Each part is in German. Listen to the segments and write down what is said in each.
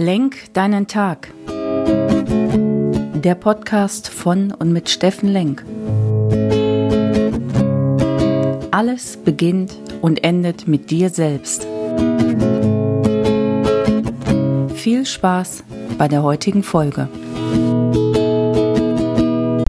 Lenk deinen Tag. Der Podcast von und mit Steffen Lenk. Alles beginnt und endet mit dir selbst. Viel Spaß bei der heutigen Folge.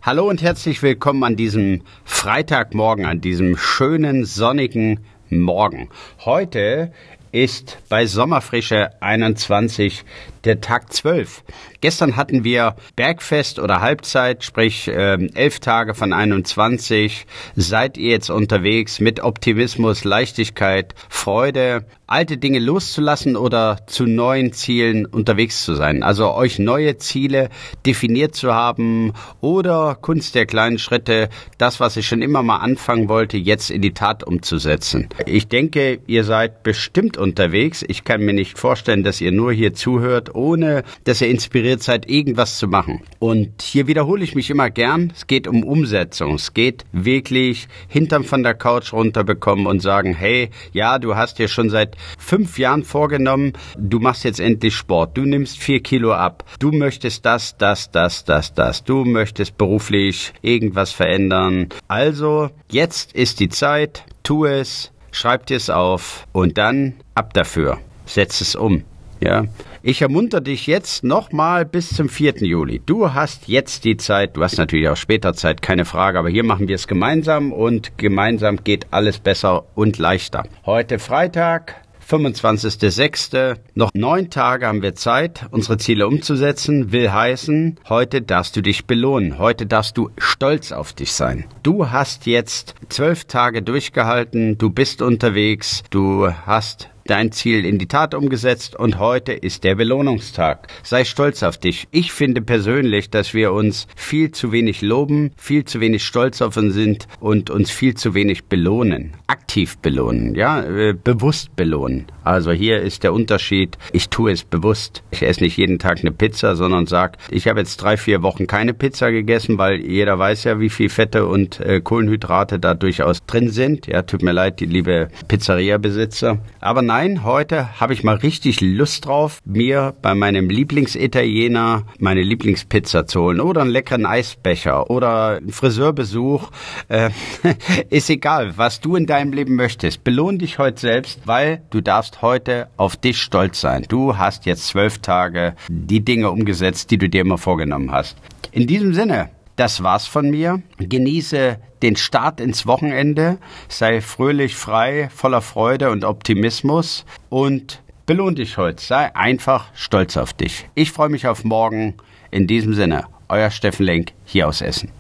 Hallo und herzlich willkommen an diesem Freitagmorgen, an diesem schönen sonnigen Morgen. Heute ist bei Sommerfrische 21 der Tag 12. Gestern hatten wir Bergfest oder Halbzeit, sprich äh, elf Tage von 21. Seid ihr jetzt unterwegs mit Optimismus, Leichtigkeit, Freude, alte Dinge loszulassen oder zu neuen Zielen unterwegs zu sein? Also euch neue Ziele definiert zu haben oder Kunst der kleinen Schritte, das, was ich schon immer mal anfangen wollte, jetzt in die Tat umzusetzen. Ich denke, ihr seid bestimmt unterwegs. Ich kann mir nicht vorstellen, dass ihr nur hier zuhört ohne dass ihr inspiriert seid, irgendwas zu machen. Und hier wiederhole ich mich immer gern. Es geht um Umsetzung. Es geht wirklich hinterm von der Couch runterbekommen und sagen, hey, ja, du hast dir schon seit fünf Jahren vorgenommen, du machst jetzt endlich Sport. Du nimmst vier Kilo ab. Du möchtest das, das, das, das, das. Du möchtest beruflich irgendwas verändern. Also, jetzt ist die Zeit. Tu es. Schreib dir es auf und dann ab dafür. Setz es um. Ja, ich ermunter dich jetzt nochmal bis zum 4. Juli. Du hast jetzt die Zeit, du hast natürlich auch später Zeit, keine Frage, aber hier machen wir es gemeinsam und gemeinsam geht alles besser und leichter. Heute Freitag, 25.06. Noch neun Tage haben wir Zeit, unsere Ziele umzusetzen. Will heißen, heute darfst du dich belohnen. Heute darfst du stolz auf dich sein. Du hast jetzt zwölf Tage durchgehalten. Du bist unterwegs. Du hast dein Ziel in die Tat umgesetzt und heute ist der Belohnungstag. Sei stolz auf dich. Ich finde persönlich, dass wir uns viel zu wenig loben, viel zu wenig stolz auf uns sind und uns viel zu wenig belohnen. Aktiv belohnen, ja, äh, bewusst belohnen. Also hier ist der Unterschied. Ich tue es bewusst. Ich esse nicht jeden Tag eine Pizza, sondern sag, ich habe jetzt drei, vier Wochen keine Pizza gegessen, weil jeder weiß ja, wie viel Fette und äh, Kohlenhydrate da durchaus drin sind. Ja, tut mir leid, die liebe Pizzeria-Besitzer. Aber nein, heute habe ich mal richtig Lust drauf, mir bei meinem Lieblingsitaliener meine Lieblingspizza zu holen oder einen leckeren Eisbecher oder einen Friseurbesuch. Äh, ist egal, was du in deinem Leben möchtest. Belohn dich heute selbst, weil du darfst heute auf dich stolz sein. Du hast jetzt zwölf Tage die Dinge umgesetzt, die du dir immer vorgenommen hast. In diesem Sinne, das war's von mir. Genieße den Start ins Wochenende, sei fröhlich, frei, voller Freude und Optimismus und belohn dich heute. Sei einfach stolz auf dich. Ich freue mich auf morgen. In diesem Sinne, euer Steffen Lenk hier aus Essen.